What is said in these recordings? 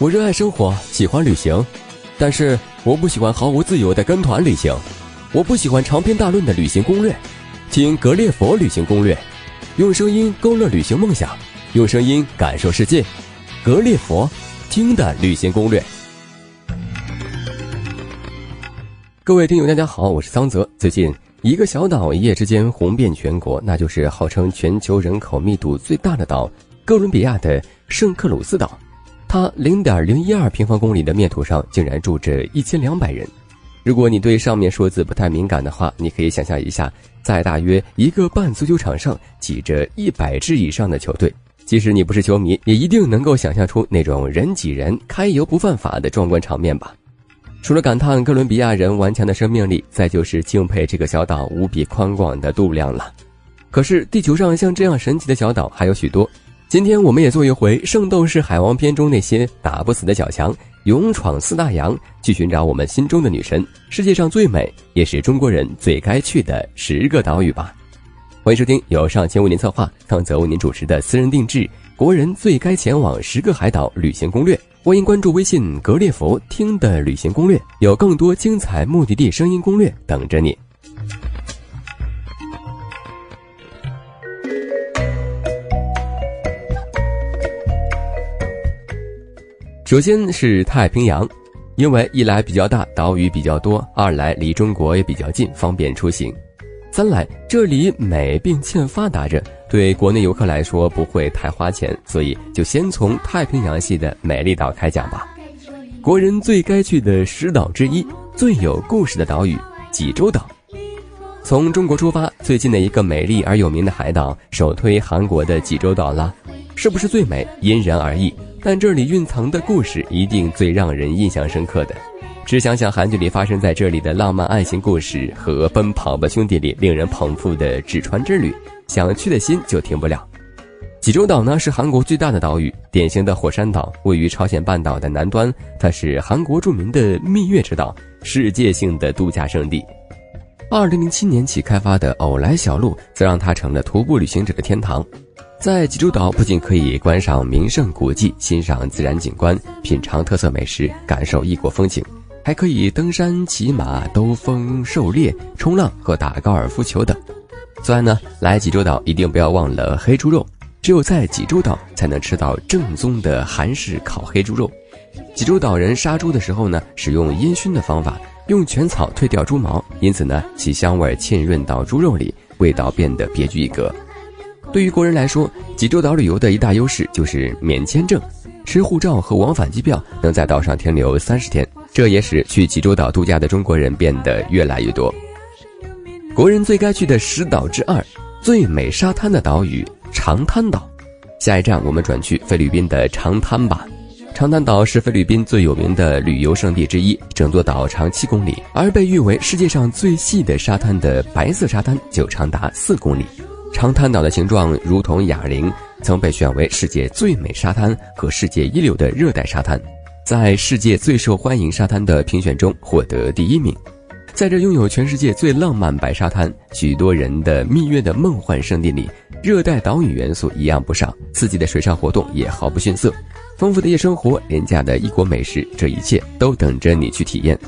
我热爱生活，喜欢旅行，但是我不喜欢毫无自由的跟团旅行。我不喜欢长篇大论的旅行攻略，听格列佛旅行攻略，用声音勾勒旅行梦想，用声音感受世界。格列佛听的旅行攻略。各位听友，大家好，我是桑泽。最近，一个小岛一夜之间红遍全国，那就是号称全球人口密度最大的岛——哥伦比亚的圣克鲁斯岛。它零点零一二平方公里的面土上，竟然住着一千两百人。如果你对上面数字不太敏感的话，你可以想象一下，在大约一个半足球场上挤着一百支以上的球队。即使你不是球迷，也一定能够想象出那种人挤人、开油不犯法的壮观场面吧？除了感叹哥伦比亚人顽强的生命力，再就是敬佩这个小岛无比宽广的度量了。可是，地球上像这样神奇的小岛还有许多。今天我们也做一回《圣斗士海王篇》中那些打不死的小强，勇闯四大洋，去寻找我们心中的女神，世界上最美也是中国人最该去的十个岛屿吧。欢迎收听由上千为您策划、康泽为您主持的私人定制国人最该前往十个海岛旅行攻略。欢迎关注微信“格列佛听的旅行攻略”，有更多精彩目的地声音攻略等着你。首先是太平洋，因为一来比较大，岛屿比较多；二来离中国也比较近，方便出行；三来这里美并欠发达着，对国内游客来说不会太花钱，所以就先从太平洋系的美丽岛开讲吧。国人最该去的十岛之一，最有故事的岛屿——济州岛。从中国出发，最近的一个美丽而有名的海岛，首推韩国的济州岛啦。是不是最美，因人而异。但这里蕴藏的故事一定最让人印象深刻的。只想想韩剧里发生在这里的浪漫爱情故事和《奔跑吧兄弟》里令人捧腹的纸船之旅，想去的心就停不了。济州岛呢是韩国最大的岛屿，典型的火山岛，位于朝鲜半岛的南端。它是韩国著名的蜜月之岛，世界性的度假胜地。二零零七年起开发的偶来小路，则让它成了徒步旅行者的天堂。在济州岛不仅可以观赏名胜古迹、欣赏自然景观、品尝特色美食、感受异国风情，还可以登山、骑马、兜风、狩猎、冲浪和打高尔夫球等。此外呢，来济州岛一定不要忘了黑猪肉，只有在济州岛才能吃到正宗的韩式烤黑猪肉。济州岛人杀猪的时候呢，使用烟熏的方法，用全草退掉猪毛，因此呢，其香味浸润到猪肉里，味道变得别具一格。对于国人来说，济州岛旅游的一大优势就是免签证，持护照和往返机票能在岛上停留三十天，这也使去济州岛度假的中国人变得越来越多。国人最该去的十岛之二，最美沙滩的岛屿长滩岛。下一站我们转去菲律宾的长滩吧。长滩岛是菲律宾最有名的旅游胜地之一，整座岛长七公里，而被誉为世界上最细的沙滩的白色沙滩就长达四公里。长滩岛的形状如同哑铃，曾被选为世界最美沙滩和世界一流的热带沙滩，在世界最受欢迎沙滩的评选中获得第一名。在这拥有全世界最浪漫白沙滩、许多人的蜜月的梦幻圣地里，热带岛屿元素一样不少，刺激的水上活动也毫不逊色，丰富的夜生活、廉价的异国美食，这一切都等着你去体验。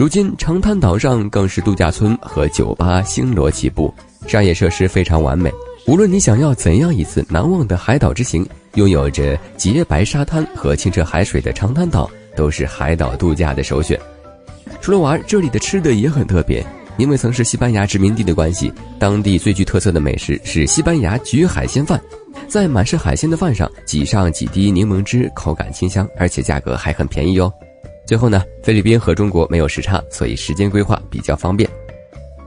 如今，长滩岛上更是度假村和酒吧星罗棋布。商业设施非常完美，无论你想要怎样一次难忘的海岛之行，拥有着洁白沙滩和清澈海水的长滩岛都是海岛度假的首选。除了玩，这里的吃的也很特别，因为曾是西班牙殖民地的关系，当地最具特色的美食是西班牙焗海鲜饭，在满是海鲜的饭上挤上几滴柠檬汁，口感清香，而且价格还很便宜哦。最后呢，菲律宾和中国没有时差，所以时间规划比较方便。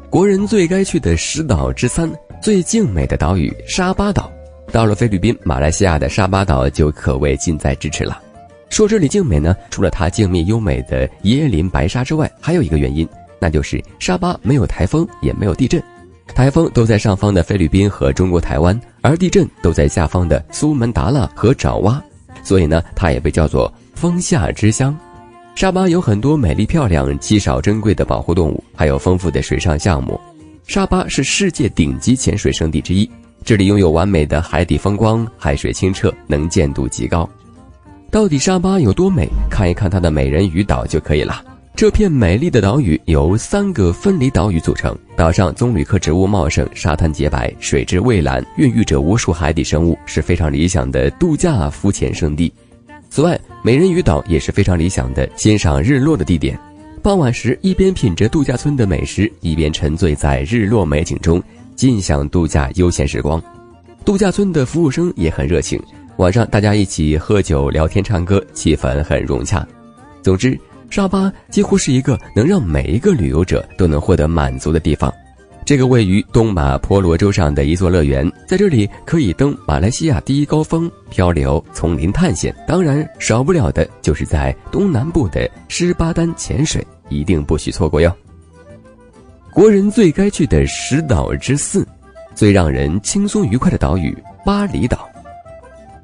国人最该去的十岛之三，最静美的岛屿沙巴岛。到了菲律宾、马来西亚的沙巴岛就可谓近在咫尺了。说这里静美呢，除了它静谧优美的椰林白沙之外，还有一个原因，那就是沙巴没有台风，也没有地震。台风都在上方的菲律宾和中国台湾，而地震都在下方的苏门答腊和爪哇，所以呢，它也被叫做风下之乡。沙巴有很多美丽漂亮、稀少珍贵的保护动物，还有丰富的水上项目。沙巴是世界顶级潜水胜地之一，这里拥有完美的海底风光，海水清澈，能见度极高。到底沙巴有多美？看一看它的美人鱼岛就可以了。这片美丽的岛屿由三个分离岛屿组成，岛上棕榈科植物茂盛，沙滩洁白，水质蔚蓝，孕育着无数海底生物，是非常理想的度假浮潜胜地。此外，美人鱼岛也是非常理想的欣赏日落的地点。傍晚时，一边品着度假村的美食，一边沉醉在日落美景中，尽享度假悠闲时光。度假村的服务生也很热情。晚上大家一起喝酒、聊天、唱歌，气氛很融洽。总之，沙巴几乎是一个能让每一个旅游者都能获得满足的地方。这个位于东马婆罗洲上的一座乐园，在这里可以登马来西亚第一高峰、漂流、丛林探险，当然少不了的就是在东南部的施巴丹潜水，一定不许错过哟。国人最该去的十岛之四，最让人轻松愉快的岛屿——巴厘岛。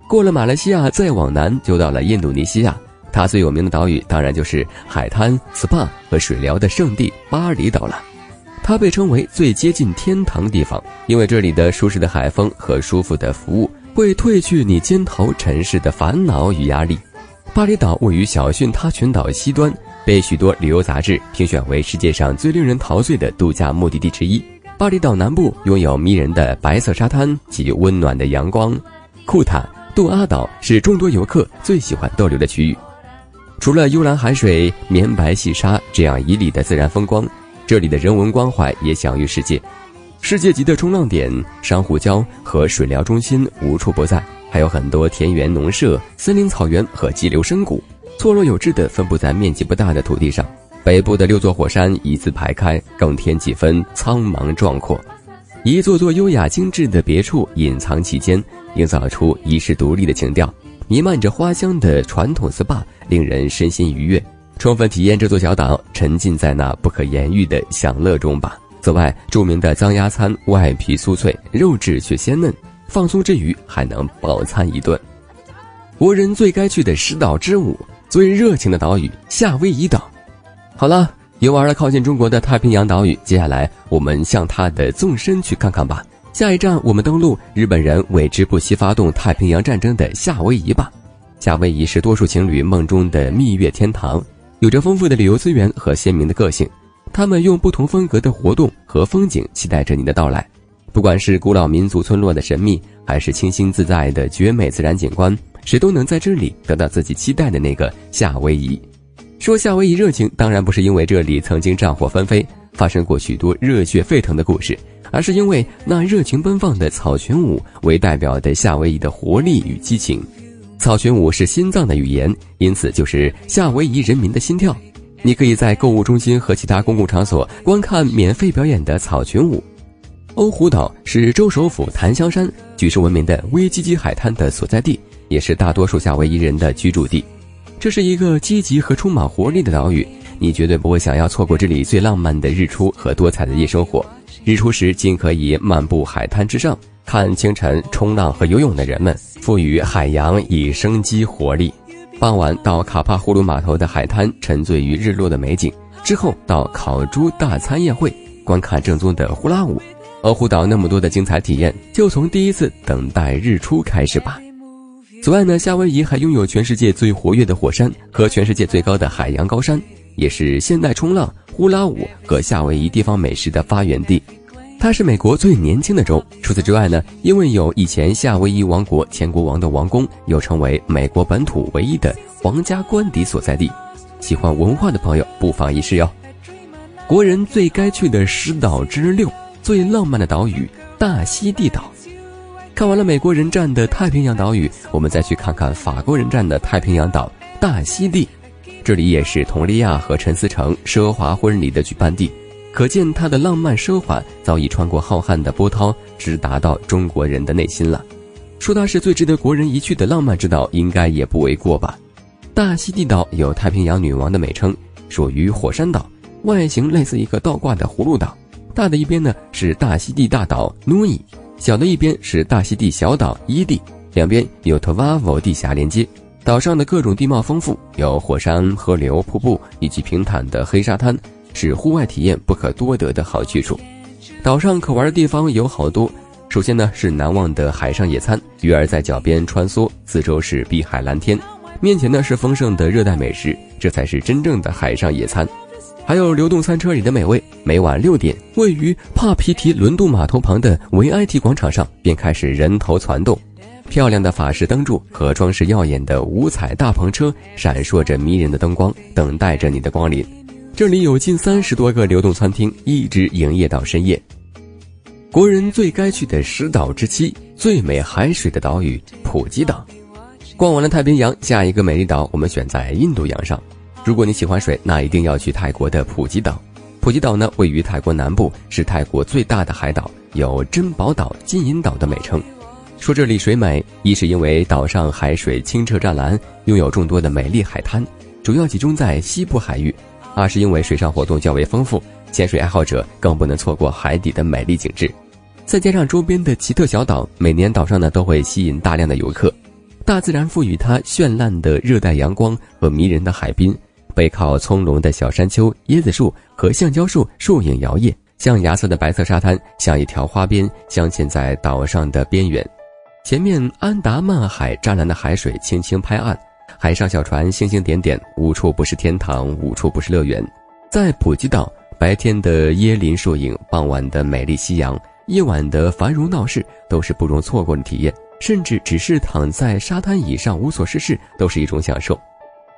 过了马来西亚，再往南就到了印度尼西亚。它最有名的岛屿当然就是海滩、SPA 和水疗的圣地巴厘岛了。它被称为最接近天堂地方，因为这里的舒适的海风和舒服的服务会褪去你肩头尘世的烦恼与压力。巴厘岛位于小逊他群岛西端，被许多旅游杂志评选为世界上最令人陶醉的度假目的地之一。巴厘岛南部拥有迷人的白色沙滩及温暖的阳光，库塔。杜阿岛是众多游客最喜欢逗留的区域，除了幽蓝海水、绵白细沙这样旖旎的自然风光，这里的人文关怀也享誉世界。世界级的冲浪点、珊瑚礁和水疗中心无处不在，还有很多田园农舍、森林草原和激流深谷，错落有致地分布在面积不大的土地上。北部的六座火山一字排开，更添几分苍茫壮阔。一座座优雅精致的别墅隐藏其间，营造出遗世独立的情调。弥漫着花香的传统 SPA 令人身心愉悦，充分体验这座小岛，沉浸在那不可言喻的享乐中吧。此外，著名的脏鸭餐外皮酥脆，肉质却鲜嫩，放松之余还能饱餐一顿。国人最该去的十岛之五，最热情的岛屿夏威夷岛。好了。游玩了靠近中国的太平洋岛屿，接下来我们向它的纵深去看看吧。下一站，我们登陆日本人为之不惜发动太平洋战争的夏威夷吧。夏威夷是多数情侣梦中的蜜月天堂，有着丰富的旅游资源和鲜明的个性。他们用不同风格的活动和风景期待着你的到来。不管是古老民族村落的神秘，还是清新自在的绝美自然景观，谁都能在这里得到自己期待的那个夏威夷。说夏威夷热情，当然不是因为这里曾经战火纷飞，发生过许多热血沸腾的故事，而是因为那热情奔放的草裙舞为代表的夏威夷的活力与激情。草裙舞是心脏的语言，因此就是夏威夷人民的心跳。你可以在购物中心和其他公共场所观看免费表演的草裙舞。欧胡岛是州首府檀香山举世闻名的威基基海滩的所在地，也是大多数夏威夷人的居住地。这是一个积极和充满活力的岛屿，你绝对不会想要错过这里最浪漫的日出和多彩的夜生活。日出时，尽可以漫步海滩之上，看清晨冲浪和游泳的人们，赋予海洋以生机活力。傍晚到卡帕胡鲁码头的海滩，沉醉于日落的美景。之后到烤猪大餐宴会，观看正宗的呼啦舞。欧胡岛那么多的精彩体验，就从第一次等待日出开始吧。此外呢，夏威夷还拥有全世界最活跃的火山和全世界最高的海洋高山，也是现代冲浪、呼啦舞和夏威夷地方美食的发源地。它是美国最年轻的州。除此之外呢，因为有以前夏威夷王国前国王的王宫，又成为美国本土唯一的皇家官邸所在地。喜欢文化的朋友不妨一试哟。国人最该去的十岛之六，最浪漫的岛屿——大溪地岛。看完了美国人占的太平洋岛屿，我们再去看看法国人占的太平洋岛大溪地。这里也是佟丽娅和陈思诚奢华婚礼的举办地，可见它的浪漫奢华早已穿过浩瀚的波涛，直达到中国人的内心了。说它是最值得国人一去的浪漫之岛，应该也不为过吧？大溪地岛有太平洋女王的美称，属于火山岛，外形类似一个倒挂的葫芦岛，大的一边呢是大溪地大岛努伊。小的一边是大溪地小岛伊地，两边有 Tavavo 地峡连接。岛上的各种地貌丰富，有火山、河流、瀑布以及平坦的黑沙滩，是户外体验不可多得的好去处。岛上可玩的地方有好多。首先呢是难忘的海上野餐，鱼儿在脚边穿梭，四周是碧海蓝天，面前呢是丰盛的热带美食，这才是真正的海上野餐。还有流动餐车里的美味。每晚六点，位于帕皮提轮渡码头旁的维埃提广场上便开始人头攒动，漂亮的法式灯柱和装饰耀眼的五彩大篷车闪烁着迷人的灯光，等待着你的光临。这里有近三十多个流动餐厅，一直营业到深夜。国人最该去的十岛之七，最美海水的岛屿——普吉岛。逛完了太平洋，下一个美丽岛我们选在印度洋上。如果你喜欢水，那一定要去泰国的普吉岛。普吉岛呢，位于泰国南部，是泰国最大的海岛，有“珍宝岛”“金银岛”的美称。说这里水美，一是因为岛上海水清澈湛蓝，拥有众多的美丽海滩，主要集中在西部海域；二是因为水上活动较为丰富，潜水爱好者更不能错过海底的美丽景致。再加上周边的奇特小岛，每年岛上呢都会吸引大量的游客。大自然赋予它绚烂的热带阳光和迷人的海滨。背靠葱茏的小山丘、椰子树和橡胶树，树影摇曳，象牙色的白色沙滩像一条花边镶嵌在岛上的边缘。前面安达曼海湛蓝的海水轻轻拍岸，海上小船星星点点，无处不是天堂，无处不是乐园。在普吉岛，白天的椰林树影，傍晚的美丽夕阳，夜晚的繁荣闹市，都是不容错过的体验。甚至只是躺在沙滩椅上无所事事，都是一种享受。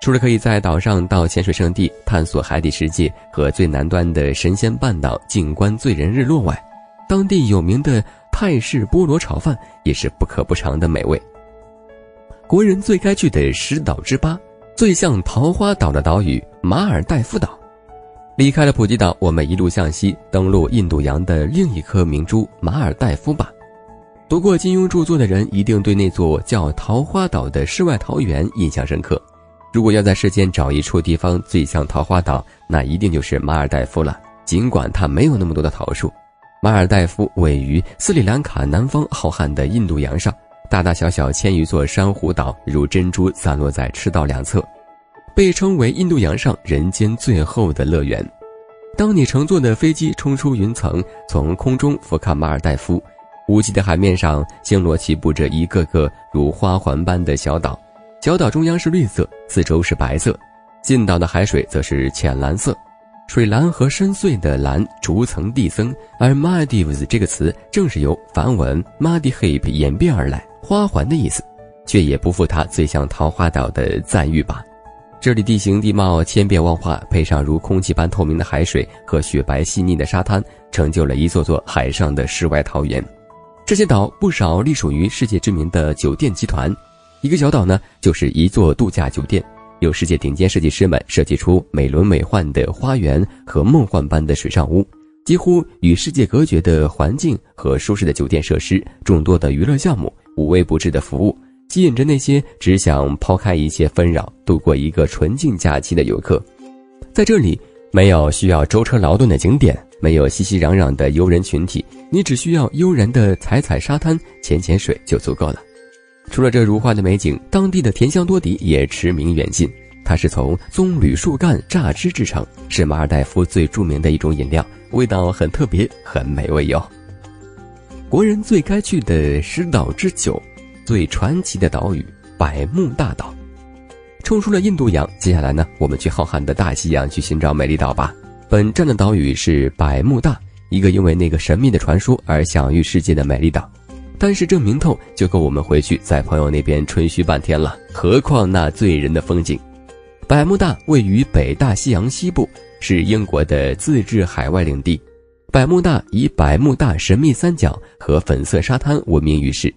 除了可以在岛上到潜水圣地探索海底世界和最南端的神仙半岛静观醉人日落外，当地有名的泰式菠萝炒饭也是不可不尝的美味。国人最该去的十岛之八，最像桃花岛的岛屿马尔代夫岛。离开了普吉岛，我们一路向西，登陆印度洋的另一颗明珠马尔代夫吧。读过金庸著作的人一定对那座叫桃花岛的世外桃源印象深刻。如果要在世间找一处地方最像桃花岛，那一定就是马尔代夫了。尽管它没有那么多的桃树，马尔代夫位于斯里兰卡南方浩瀚的印度洋上，大大小小千余座珊瑚岛如珍珠散落在赤道两侧，被称为印度洋上人间最后的乐园。当你乘坐的飞机冲出云层，从空中俯瞰马尔代夫，无际的海面上星罗棋布着一个个如花环般的小岛。小岛中央是绿色，四周是白色，近岛的海水则是浅蓝色，水蓝和深邃的蓝逐层递增。而 Maldives 这个词正是由梵文 m a d i h e p 演变而来，花环的意思，却也不负它最像桃花岛的赞誉吧。这里地形地貌千变万化，配上如空气般透明的海水和雪白细腻的沙滩，成就了一座座海上的世外桃源。这些岛不少隶属于世界知名的酒店集团。一个小岛呢，就是一座度假酒店，由世界顶尖设计师们设计出美轮美奂的花园和梦幻般的水上屋，几乎与世界隔绝的环境和舒适的酒店设施，众多的娱乐项目，无微不至的服务，吸引着那些只想抛开一切纷扰，度过一个纯净假期的游客。在这里，没有需要舟车劳顿的景点，没有熙熙攘攘的游人群体，你只需要悠然的踩踩沙滩、潜潜水就足够了。除了这如画的美景，当地的甜香多迪也驰名远近。它是从棕榈树干榨汁制成，是马尔代夫最著名的一种饮料，味道很特别，很美味哟。国人最该去的十岛之九，最传奇的岛屿百慕大岛。冲出了印度洋，接下来呢，我们去浩瀚的大西洋去寻找美丽岛吧。本站的岛屿是百慕大，一个因为那个神秘的传说而享誉世界的美丽岛。但是这名头就够我们回去在朋友那边吹嘘半天了，何况那醉人的风景。百慕大位于北大西洋西部，是英国的自治海外领地。百慕大以百慕大神秘三角和粉色沙滩闻名于世。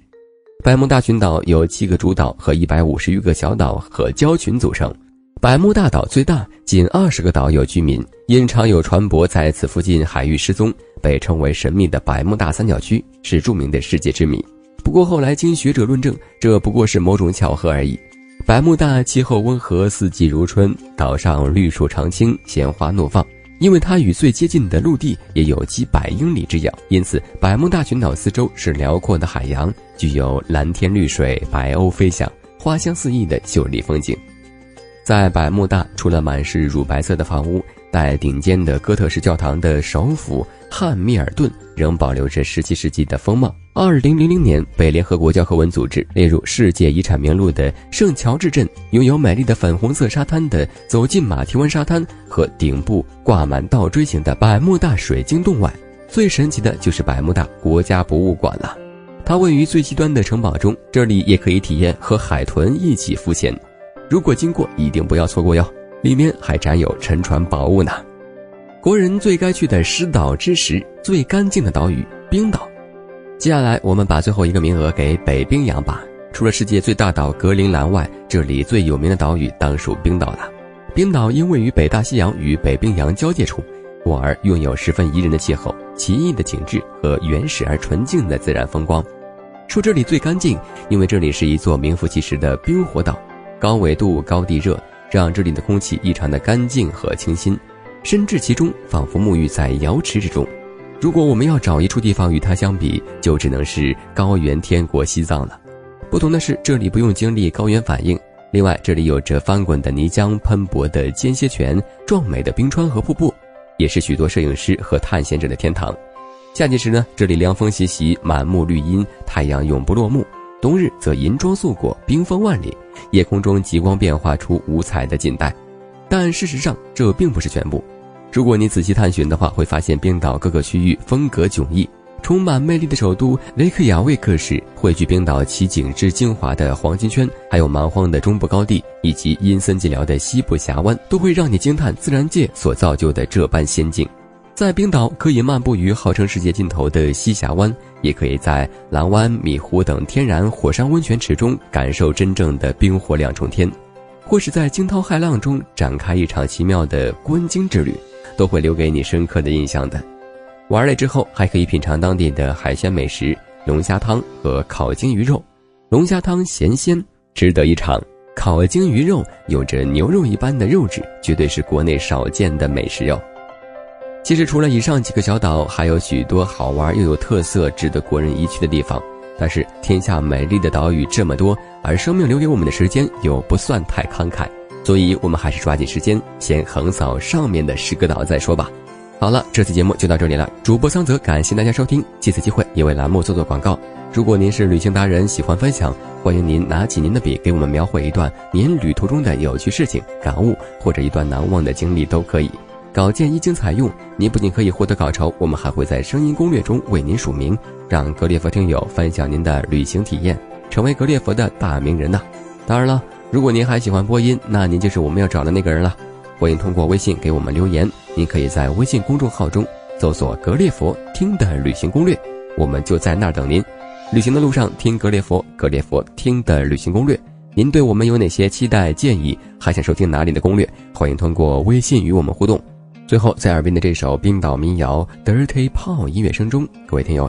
百慕大群岛由七个主岛和一百五十余个小岛和礁群组成。百慕大岛最大，仅二十个岛有居民，因常有船舶在此附近海域失踪。被称为神秘的百慕大三角区是著名的世界之谜，不过后来经学者论证，这不过是某种巧合而已。百慕大气候温和，四季如春，岛上绿树常青，鲜花怒放。因为它与最接近的陆地也有几百英里之遥，因此百慕大群岛四周是辽阔的海洋，具有蓝天绿水、白鸥飞翔、花香四溢的秀丽风景。在百慕大，除了满是乳白色的房屋。带顶尖的哥特式教堂的首府汉密尔顿仍保留着17世纪的风貌，二零零零年被联合国教科文组织列入世界遗产名录的圣乔治镇，拥有美丽的粉红色沙滩的走进马蹄湾沙滩和顶部挂满倒锥形的百慕大水晶洞外，最神奇的就是百慕大国家博物馆了。它位于最西端的城堡中，这里也可以体验和海豚一起浮潜。如果经过，一定不要错过哟！里面还展有沉船宝物呢。国人最该去的失岛之时，最干净的岛屿——冰岛。接下来，我们把最后一个名额给北冰洋吧。除了世界最大岛格陵兰外，这里最有名的岛屿当属冰岛了。冰岛因位于北大西洋与北冰洋交界处，故而拥有十分宜人的气候、奇异的景致和原始而纯净的自然风光。说这里最干净，因为这里是一座名副其实的冰火岛，高纬度、高地热，让这里的空气异常的干净和清新，身至其中，仿佛沐浴在瑶池之中。如果我们要找一处地方与它相比，就只能是高原天国西藏了。不同的是，这里不用经历高原反应。另外，这里有着翻滚的泥浆、喷薄的间歇泉、壮美的冰川和瀑布，也是许多摄影师和探险者的天堂。夏季时呢，这里凉风习习，满目绿荫，太阳永不落幕；冬日则银装素裹，冰封万里，夜空中极光变化出五彩的锦带。但事实上，这并不是全部。如果你仔细探寻的话，会发现冰岛各个区域风格迥异，充满魅力的首都雷克雅未克市汇聚冰岛奇景之精华的黄金圈，还有蛮荒的中部高地以及阴森寂寥的西部峡湾，都会让你惊叹自然界所造就的这般仙境。在冰岛，可以漫步于号称世界尽头的西峡湾，也可以在蓝湾、米湖等天然火山温泉池中感受真正的冰火两重天，或是在惊涛骇浪中展开一场奇妙的观鲸之旅。都会留给你深刻的印象的。玩累之后，还可以品尝当地的海鲜美食——龙虾汤和烤鲸鱼肉。龙虾汤咸鲜，值得一尝；烤鲸鱼肉有着牛肉一般的肉质，绝对是国内少见的美食哟。其实，除了以上几个小岛，还有许多好玩又有特色、值得国人一去的地方。但是，天下美丽的岛屿这么多，而生命留给我们的时间又不算太慷慨。所以，我们还是抓紧时间，先横扫上面的十个岛再说吧。好了，这次节目就到这里了。主播桑泽感谢大家收听，借此机会也为栏目做做广告。如果您是旅行达人，喜欢分享，欢迎您拿起您的笔，给我们描绘一段您旅途中的有趣事情、感悟，或者一段难忘的经历都可以。稿件一经采用，您不仅可以获得稿酬，我们还会在声音攻略中为您署名，让格列佛听友分享您的旅行体验，成为格列佛的大名人呐。当然了。如果您还喜欢播音，那您就是我们要找的那个人了。欢迎通过微信给我们留言，您可以在微信公众号中搜索“格列佛听的旅行攻略”，我们就在那儿等您。旅行的路上听格列佛，格列佛听的旅行攻略。您对我们有哪些期待建议？还想收听哪里的攻略？欢迎通过微信与我们互动。最后，在耳边的这首冰岛民谣《Dirty Paul》音乐声中，各位听友。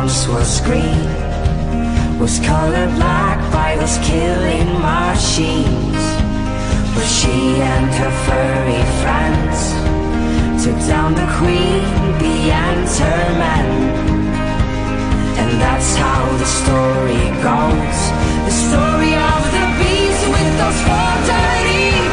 once was green Was colored black by those killing machines. But she and her furry friends Took down the queen bee and her men And that's how the story goes. The story of the bees with those four dirty